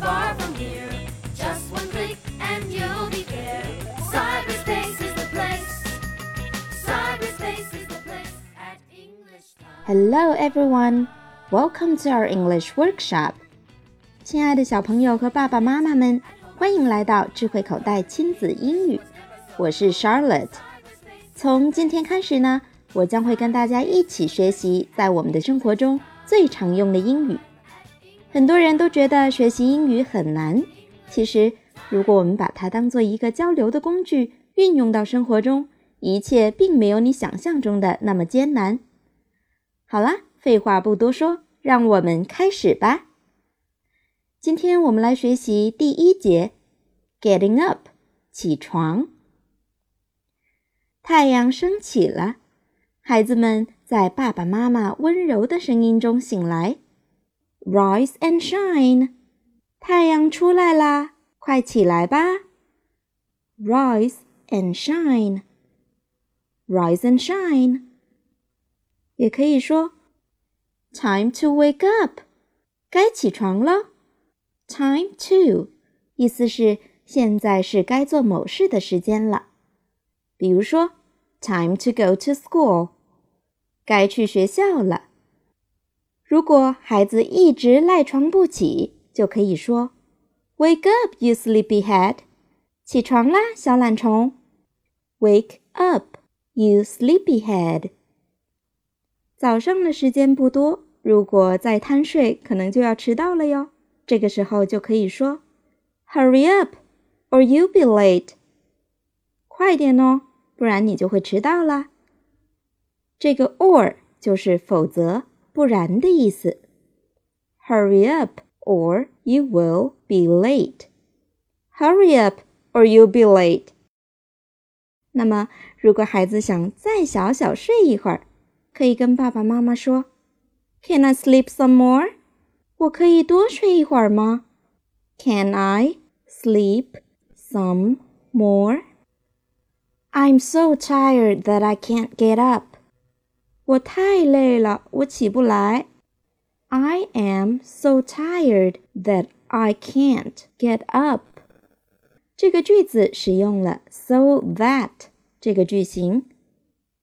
far from here. Just one click and you'll be there. Cyberspace is the place. Cyberspace is the place at English Time. Hello, everyone. Welcome to our English workshop. 亲爱的小朋友和爸爸妈妈们，欢迎来到智慧口袋亲子英语。我是 Charlotte。从今天开始呢，我将会跟大家一起学习在我们的生活中最常用的英语。 很多人都觉得学习英语很难，其实如果我们把它当做一个交流的工具，运用到生活中，一切并没有你想象中的那么艰难。好啦，废话不多说，让我们开始吧。今天我们来学习第一节，Getting up，起床。太阳升起了，孩子们在爸爸妈妈温柔的声音中醒来。Rise and shine，太阳出来啦，快起来吧。Rise and shine，rise and shine，也可以说 Time to wake up，该起床了。Time to，意思是现在是该做某事的时间了。比如说，Time to go to school，该去学校了。 如果孩子一直赖床不起，就可以说，Wake up, you sleepyhead！起床啦，小懒虫。Wake up, you sleepyhead！早上的时间不多，如果再贪睡，可能就要迟到了哟。这个时候就可以说，Hurry up, or you'll be late！快点哦，不然你就会迟到啦。这个 or 就是否则、不然的意思。Hurry up, or you will be late. Hurry up, or you'll be late. 那么，如果孩子想再小小睡一会儿，可以跟爸爸妈妈说：“Can I sleep some more？” 我可以多睡一会儿吗？Can I sleep some more? I'm so tired that I can't get up. 我太累了，我起不来。I am so tired that I can't get up. 这个句子使用了 so that 这个句型，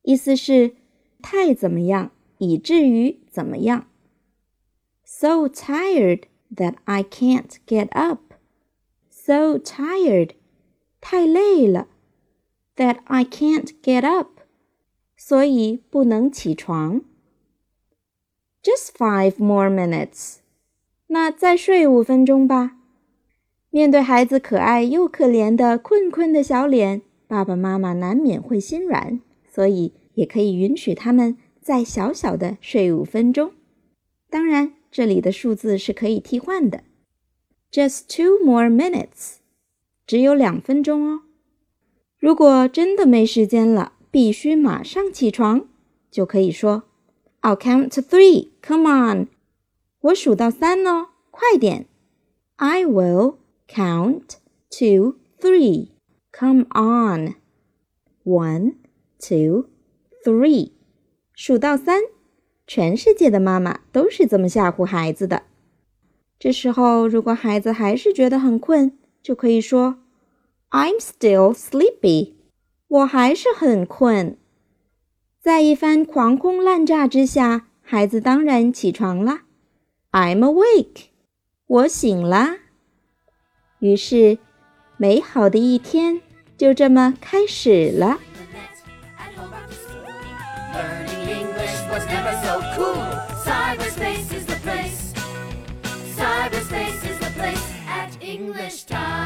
意思是太怎么样，以至于怎么样。So tired that I can't get up. So tired，太累了。That I can't get up， 所以不能起床。Just five more minutes，那再睡五分钟吧。面对孩子可爱又可怜的困困的小脸，爸爸妈妈难免会心软，所以也可以允许他们再小小的睡五分钟。当然，这里的数字是可以替换的。Just two more minutes，只有两分钟哦。如果真的没时间了，必须马上起床，就可以说：“I'll count to three. Come on，我数到三哦，快点。”I will count to three. Come on. One, two, three. 数到三。全世界的妈妈都是这么吓唬孩子的。这时候，如果孩子还是觉得很困，就可以说：“I'm still sleepy。” 我还是很困。在一番狂轰滥炸之下，孩子当然起床了。I'm awake。我醒啦。于是，美好的一天就这么开始了。English Time.